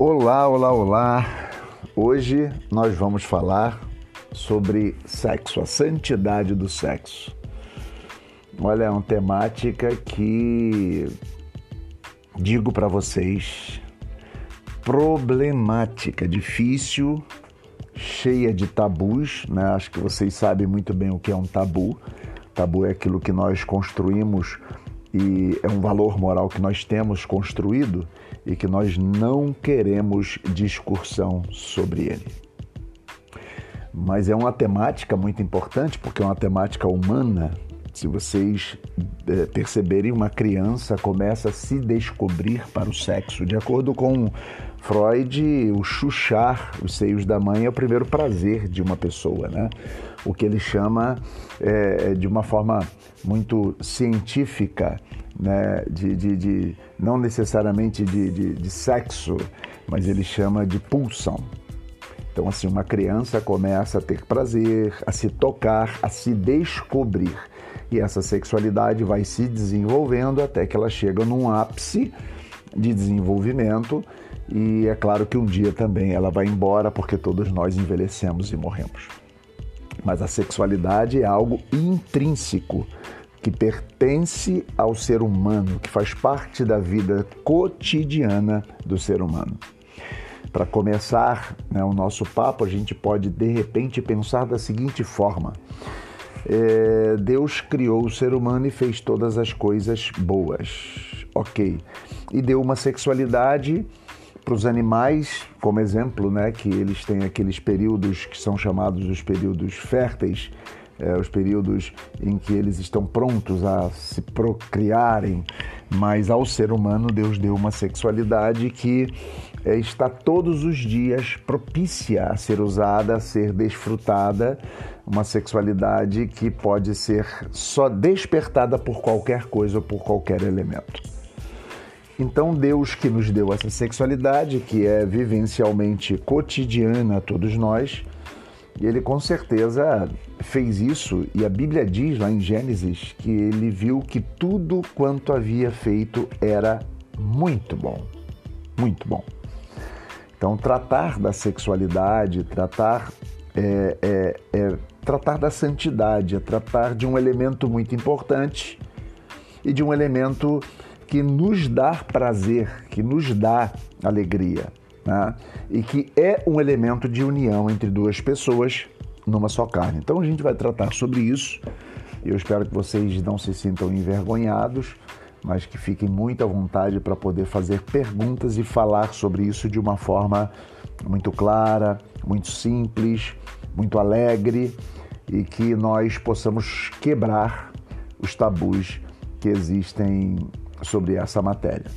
Olá, olá, olá! Hoje nós vamos falar sobre sexo, a santidade do sexo. Olha, é uma temática que digo para vocês problemática, difícil, cheia de tabus, né? Acho que vocês sabem muito bem o que é um tabu. Tabu é aquilo que nós construímos e é um valor moral que nós temos construído e que nós não queremos discussão sobre ele. Mas é uma temática muito importante porque é uma temática humana. Se vocês é, perceberem, uma criança começa a se descobrir para o sexo. De acordo com Freud, o chuchar os seios da mãe é o primeiro prazer de uma pessoa, né? O que ele chama é, de uma forma muito científica, né? de, de, de não necessariamente de, de, de sexo, mas ele chama de pulsão. Então, assim, uma criança começa a ter prazer, a se tocar, a se descobrir. E essa sexualidade vai se desenvolvendo até que ela chega num ápice de desenvolvimento. E é claro que um dia também ela vai embora, porque todos nós envelhecemos e morremos. Mas a sexualidade é algo intrínseco que pertence ao ser humano, que faz parte da vida cotidiana do ser humano. Para começar né, o nosso papo, a gente pode de repente pensar da seguinte forma: é, Deus criou o ser humano e fez todas as coisas boas, ok, e deu uma sexualidade para os animais, como exemplo, né, que eles têm aqueles períodos que são chamados os períodos férteis, é, os períodos em que eles estão prontos a se procriarem, mas ao ser humano Deus deu uma sexualidade que é, está todos os dias propícia a ser usada, a ser desfrutada, uma sexualidade que pode ser só despertada por qualquer coisa ou por qualquer elemento. Então, Deus que nos deu essa sexualidade, que é vivencialmente cotidiana a todos nós, ele com certeza fez isso, e a Bíblia diz lá em Gênesis que ele viu que tudo quanto havia feito era muito bom. Muito bom. Então, tratar da sexualidade, tratar, é, é, é, tratar da santidade, é tratar de um elemento muito importante e de um elemento que nos dá prazer, que nos dá alegria, né? e que é um elemento de união entre duas pessoas numa só carne. Então, a gente vai tratar sobre isso. Eu espero que vocês não se sintam envergonhados mas que fiquem muito à vontade para poder fazer perguntas e falar sobre isso de uma forma muito clara, muito simples, muito alegre e que nós possamos quebrar os tabus que existem sobre essa matéria.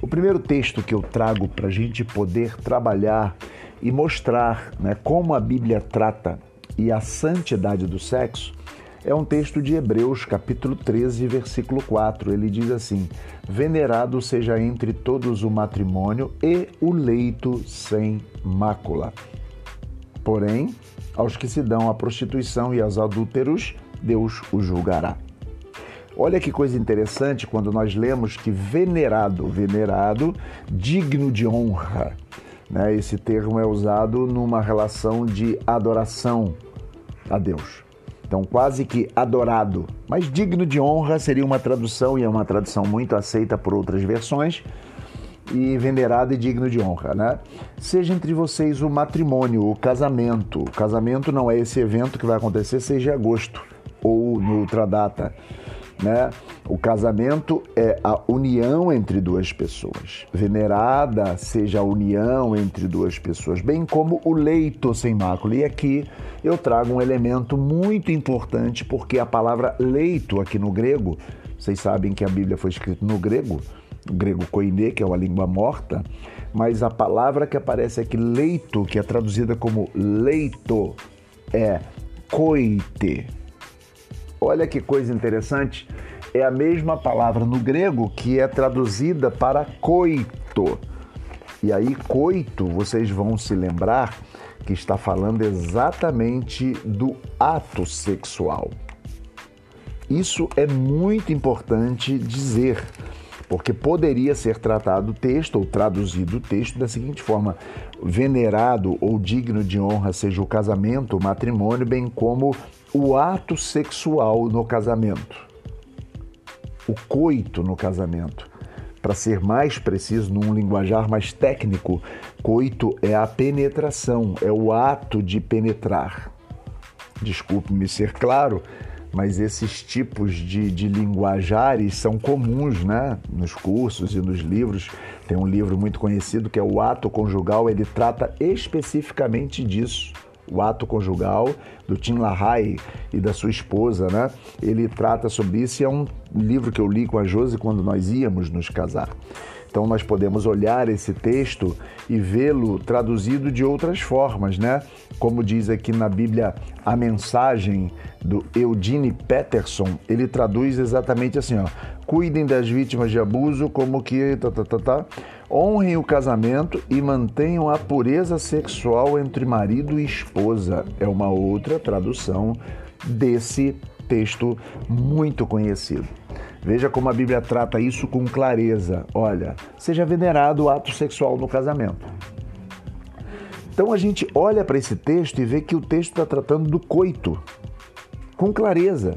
O primeiro texto que eu trago para a gente poder trabalhar e mostrar né, como a Bíblia trata e a santidade do sexo é um texto de Hebreus, capítulo 13, versículo 4. Ele diz assim: Venerado seja entre todos o matrimônio e o leito sem mácula. Porém, aos que se dão à prostituição e aos adúlteros, Deus o julgará. Olha que coisa interessante quando nós lemos que venerado, venerado, digno de honra. Né? Esse termo é usado numa relação de adoração a Deus. Então, quase que adorado, mas digno de honra seria uma tradução, e é uma tradução muito aceita por outras versões, e venerado e digno de honra, né? Seja entre vocês o matrimônio, o casamento. O casamento não é esse evento que vai acontecer, seja em agosto ou no outra data né? O casamento é a união entre duas pessoas. Venerada seja a união entre duas pessoas, bem como o leito sem mácula. E aqui eu trago um elemento muito importante, porque a palavra leito aqui no grego, vocês sabem que a Bíblia foi escrita no grego, o grego koine, que é uma língua morta, mas a palavra que aparece aqui, leito, que é traduzida como leito, é koite Olha que coisa interessante, é a mesma palavra no grego que é traduzida para coito. E aí, coito, vocês vão se lembrar que está falando exatamente do ato sexual. Isso é muito importante dizer, porque poderia ser tratado o texto ou traduzido o texto da seguinte forma: venerado ou digno de honra seja o casamento, o matrimônio, bem como o ato sexual no casamento, o coito no casamento. Para ser mais preciso, num linguajar mais técnico, coito é a penetração, é o ato de penetrar. Desculpe-me ser claro, mas esses tipos de, de linguajares são comuns né? nos cursos e nos livros. Tem um livro muito conhecido que é O Ato Conjugal, ele trata especificamente disso. O Ato Conjugal, do Tim LaHaye e da sua esposa, né? Ele trata sobre isso e é um livro que eu li com a Josi quando nós íamos nos casar. Então nós podemos olhar esse texto e vê-lo traduzido de outras formas, né? Como diz aqui na Bíblia a mensagem do Eugene Peterson, ele traduz exatamente assim, ó: Cuidem das vítimas de abuso como que tá, tá, tá, tá. honrem o casamento e mantenham a pureza sexual entre marido e esposa. É uma outra tradução desse texto muito conhecido. Veja como a Bíblia trata isso com clareza. Olha, seja venerado o ato sexual no casamento. Então a gente olha para esse texto e vê que o texto está tratando do coito, com clareza.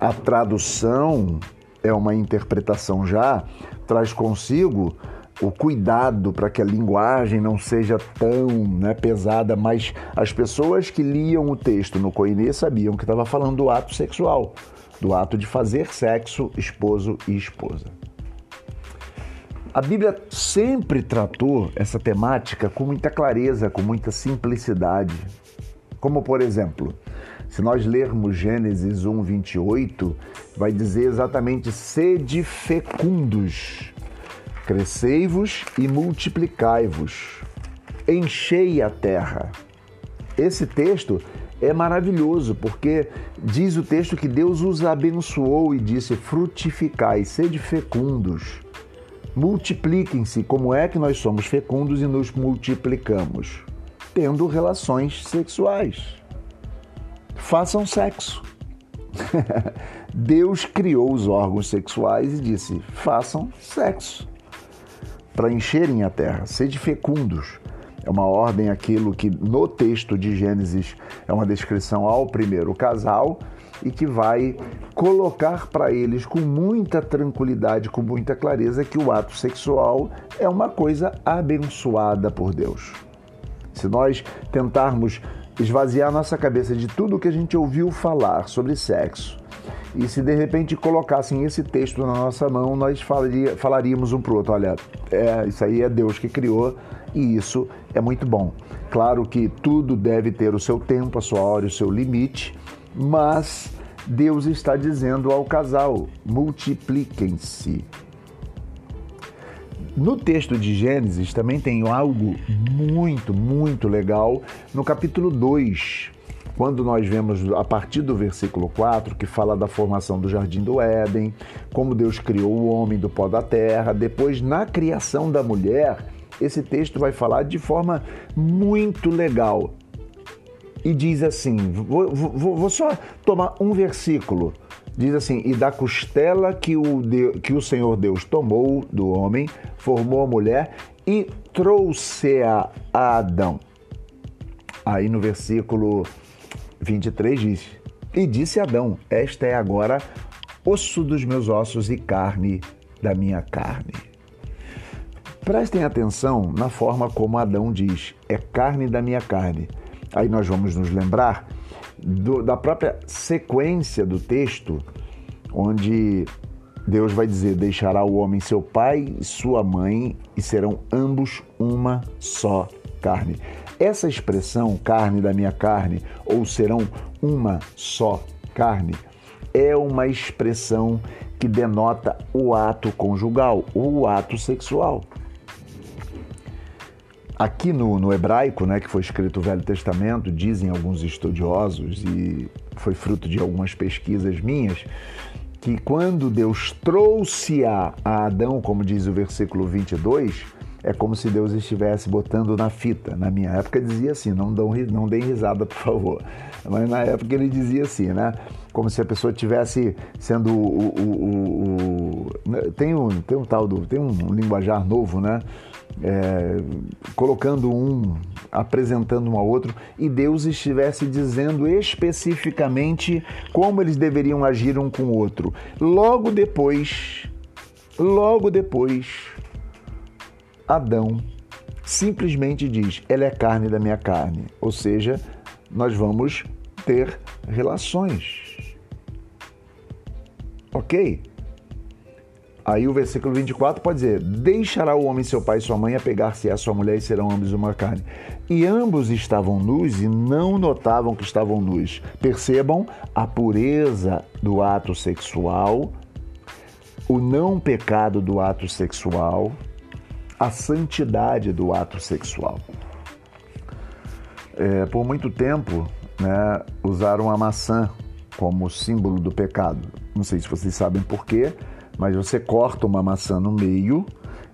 A tradução é uma interpretação já, traz consigo o cuidado para que a linguagem não seja tão né, pesada, mas as pessoas que liam o texto no Koine sabiam que estava falando do ato sexual do ato de fazer sexo esposo e esposa. A Bíblia sempre tratou essa temática com muita clareza, com muita simplicidade. Como, por exemplo, se nós lermos Gênesis 1, 28, vai dizer exatamente: sede fecundos, crescei-vos e multiplicai-vos, enchei a terra. Esse texto é maravilhoso, porque diz o texto que Deus os abençoou e disse: frutificai, sede fecundos, multipliquem-se. Como é que nós somos fecundos e nos multiplicamos? Tendo relações sexuais. Façam sexo. Deus criou os órgãos sexuais e disse: façam sexo para encherem a terra, sede fecundos. É uma ordem aquilo que no texto de Gênesis é uma descrição ao primeiro casal e que vai colocar para eles com muita tranquilidade, com muita clareza que o ato sexual é uma coisa abençoada por Deus. Se nós tentarmos esvaziar nossa cabeça de tudo que a gente ouviu falar sobre sexo, e se de repente colocassem esse texto na nossa mão, nós falaria, falaríamos um para o outro: olha, é, isso aí é Deus que criou, e isso é muito bom. Claro que tudo deve ter o seu tempo, a sua hora e o seu limite, mas Deus está dizendo ao casal: multipliquem-se. No texto de Gênesis também tem algo muito, muito legal no capítulo 2, quando nós vemos a partir do versículo 4, que fala da formação do jardim do Éden, como Deus criou o homem do pó da terra, depois na criação da mulher, esse texto vai falar de forma muito legal. E diz assim: vou, vou, vou só tomar um versículo. Diz assim: E da costela que o, que o Senhor Deus tomou do homem, formou a mulher e trouxe-a a Adão. Aí no versículo 23 diz: E disse Adão: Esta é agora osso dos meus ossos e carne da minha carne. Prestem atenção na forma como Adão diz: é carne da minha carne. Aí nós vamos nos lembrar do, da própria sequência do texto, onde Deus vai dizer: Deixará o homem seu pai e sua mãe, e serão ambos uma só carne. Essa expressão, carne da minha carne, ou serão uma só carne, é uma expressão que denota o ato conjugal, o ato sexual. Aqui no, no, hebraico, né, que foi escrito o Velho Testamento, dizem alguns estudiosos, e foi fruto de algumas pesquisas minhas, que quando Deus trouxe a, a Adão, como diz o versículo 22, é como se Deus estivesse botando na fita. Na minha época dizia assim, não, dão, não deem risada, por favor. Mas na época ele dizia assim, né? Como se a pessoa tivesse sendo o, o, o, tem um, tem um tal do, tem um linguajar novo, né? É, colocando um, apresentando um ao outro, e Deus estivesse dizendo especificamente como eles deveriam agir um com o outro. Logo depois, logo depois, Adão simplesmente diz: ela é carne da minha carne, ou seja, nós vamos ter relações. Ok? Aí o versículo 24 pode dizer: Deixará o homem seu pai e sua mãe, apegar-se à sua mulher e serão ambos uma carne. E ambos estavam nus e não notavam que estavam nus. Percebam a pureza do ato sexual, o não pecado do ato sexual, a santidade do ato sexual. É, por muito tempo, né, usaram a maçã como símbolo do pecado. Não sei se vocês sabem por quê mas você corta uma maçã no meio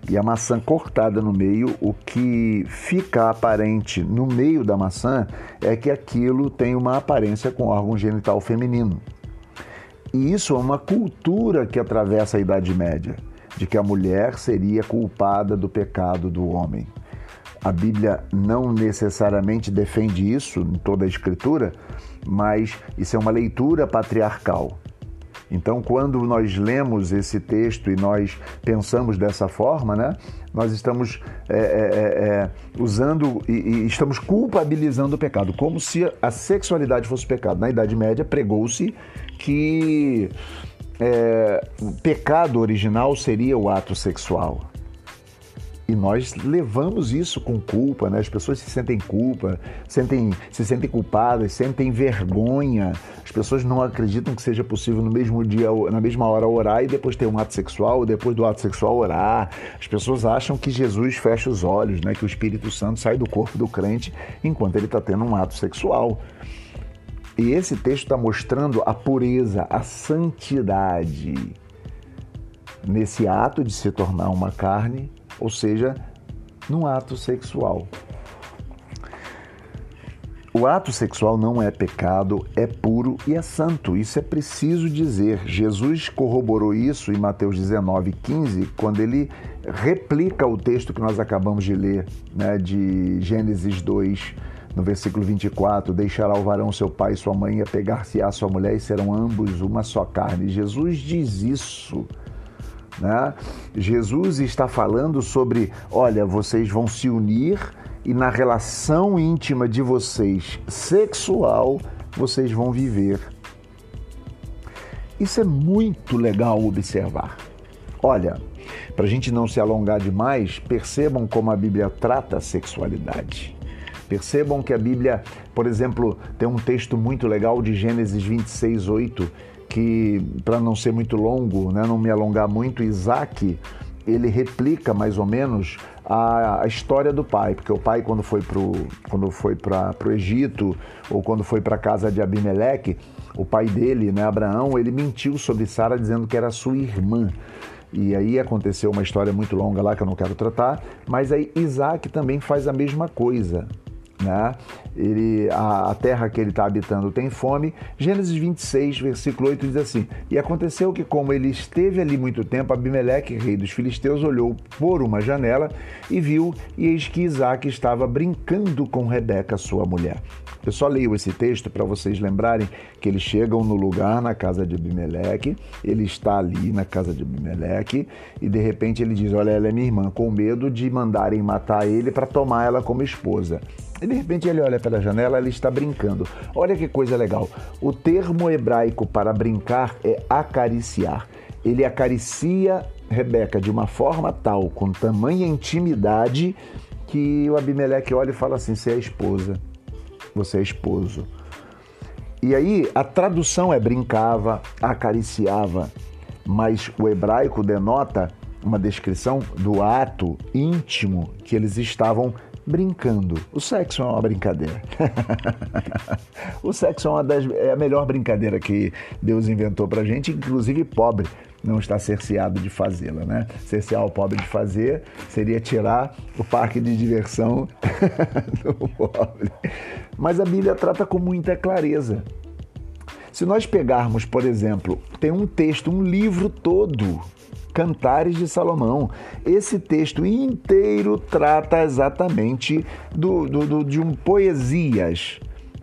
e a maçã cortada no meio, o que fica aparente no meio da maçã é que aquilo tem uma aparência com órgão genital feminino. E isso é uma cultura que atravessa a Idade Média, de que a mulher seria culpada do pecado do homem. A Bíblia não necessariamente defende isso em toda a Escritura, mas isso é uma leitura patriarcal. Então, quando nós lemos esse texto e nós pensamos dessa forma, né, nós estamos é, é, é, é, usando e, e, estamos culpabilizando o pecado, como se a sexualidade fosse pecado. Na Idade Média, pregou-se que é, o pecado original seria o ato sexual. E nós levamos isso com culpa, né? As pessoas se sentem culpa, sentem, se sentem culpadas, sentem vergonha. As pessoas não acreditam que seja possível no mesmo dia, na mesma hora orar e depois ter um ato sexual, ou depois do ato sexual orar. As pessoas acham que Jesus fecha os olhos, né? Que o Espírito Santo sai do corpo do crente enquanto ele está tendo um ato sexual. E esse texto está mostrando a pureza, a santidade nesse ato de se tornar uma carne ou seja, num ato sexual. O ato sexual não é pecado, é puro e é santo. Isso é preciso dizer. Jesus corroborou isso em Mateus 19, 15, quando ele replica o texto que nós acabamos de ler, né, de Gênesis 2, no versículo 24: Deixará o varão seu pai e sua mãe, apegar-se à sua mulher, e serão ambos uma só carne. Jesus diz isso né? Jesus está falando sobre: olha, vocês vão se unir e na relação íntima de vocês, sexual, vocês vão viver. Isso é muito legal observar. Olha, para a gente não se alongar demais, percebam como a Bíblia trata a sexualidade. Percebam que a Bíblia, por exemplo, tem um texto muito legal de Gênesis 26, 8, que, para não ser muito longo, né, não me alongar muito, Isaac, ele replica mais ou menos a, a história do pai, porque o pai, quando foi para quando foi para o Egito ou quando foi para a casa de Abimeleque, o pai dele, né, Abraão, ele mentiu sobre Sara dizendo que era sua irmã. E aí aconteceu uma história muito longa lá que eu não quero tratar, mas aí Isaac também faz a mesma coisa né? Ele, a, a terra que ele está habitando tem fome. Gênesis 26, versículo 8 diz assim: E aconteceu que, como ele esteve ali muito tempo, Abimeleque, rei dos filisteus, olhou por uma janela e viu, e eis que Isaac estava brincando com Rebeca, sua mulher. Eu só leio esse texto para vocês lembrarem que eles chegam no lugar, na casa de Abimeleque, ele está ali na casa de Abimeleque, e de repente ele diz: Olha, ela é minha irmã, com medo de mandarem matar ele para tomar ela como esposa. E de repente ele olha pela janela, ele está brincando. Olha que coisa legal. O termo hebraico para brincar é acariciar. Ele acaricia Rebeca de uma forma tal, com tamanha intimidade, que o Abimeleque olha e fala assim: Você é esposa, você é esposo. E aí a tradução é brincava, acariciava, mas o hebraico denota uma descrição do ato íntimo que eles estavam brincando. O sexo é uma brincadeira. o sexo é, uma das, é a melhor brincadeira que Deus inventou pra gente, inclusive pobre não está cerceado de fazê-la, né? Cercear o pobre de fazer seria tirar o parque de diversão do pobre. Mas a Bíblia trata com muita clareza. Se nós pegarmos, por exemplo, tem um texto, um livro todo, Cantares de Salomão. Esse texto inteiro trata exatamente do, do, do de um poesias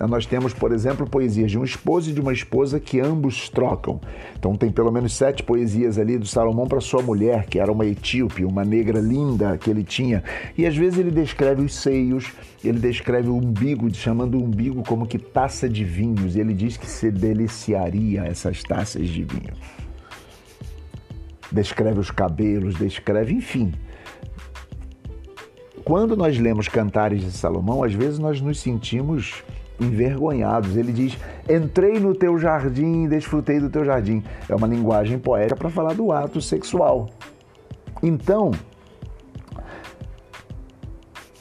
nós temos, por exemplo, poesias de um esposo e de uma esposa que ambos trocam. Então tem pelo menos sete poesias ali do Salomão para sua mulher, que era uma etíope, uma negra linda que ele tinha. E às vezes ele descreve os seios, ele descreve o umbigo, chamando o umbigo como que taça de vinhos. E ele diz que se deliciaria essas taças de vinho. Descreve os cabelos, descreve, enfim quando nós lemos Cantares de Salomão, às vezes nós nos sentimos envergonhados. Ele diz: Entrei no teu jardim desfrutei do teu jardim. É uma linguagem poética para falar do ato sexual. Então,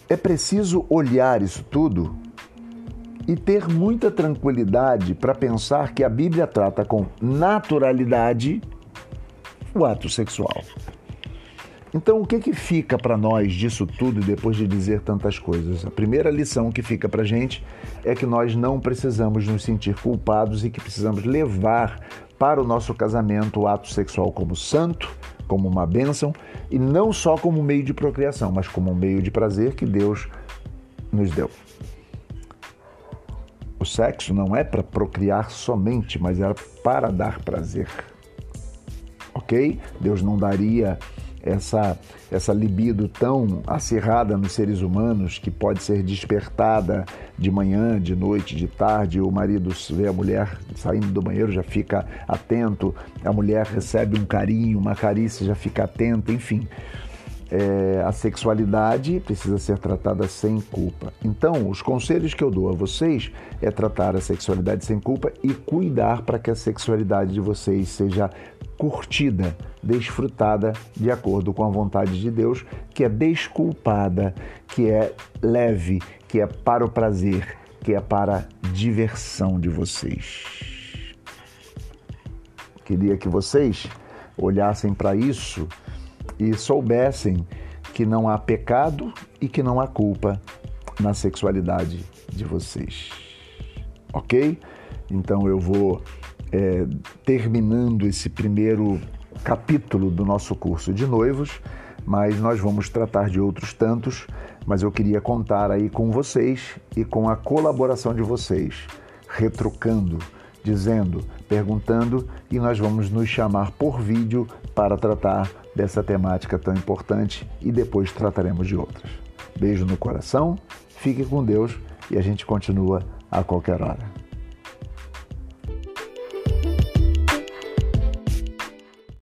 é preciso olhar isso tudo e ter muita tranquilidade para pensar que a Bíblia trata com naturalidade o ato sexual. Então, o que, que fica para nós disso tudo depois de dizer tantas coisas? A primeira lição que fica para gente é que nós não precisamos nos sentir culpados e que precisamos levar para o nosso casamento o ato sexual como santo, como uma bênção, e não só como meio de procriação, mas como um meio de prazer que Deus nos deu. O sexo não é para procriar somente, mas é para dar prazer. Ok? Deus não daria essa, essa libido tão acirrada nos seres humanos que pode ser despertada de manhã, de noite, de tarde. O marido vê a mulher saindo do banheiro, já fica atento, a mulher recebe um carinho, uma carícia, já fica atenta, enfim. É, a sexualidade precisa ser tratada sem culpa. Então, os conselhos que eu dou a vocês é tratar a sexualidade sem culpa e cuidar para que a sexualidade de vocês seja curtida, desfrutada de acordo com a vontade de Deus, que é desculpada, que é leve, que é para o prazer, que é para a diversão de vocês. Queria que vocês olhassem para isso e soubessem que não há pecado e que não há culpa na sexualidade de vocês. Ok? Então eu vou é, terminando esse primeiro capítulo do nosso curso de noivos, mas nós vamos tratar de outros tantos. Mas eu queria contar aí com vocês e com a colaboração de vocês, retrucando, dizendo, perguntando, e nós vamos nos chamar por vídeo para tratar dessa temática tão importante e depois trataremos de outras. Beijo no coração, fique com Deus e a gente continua a qualquer hora.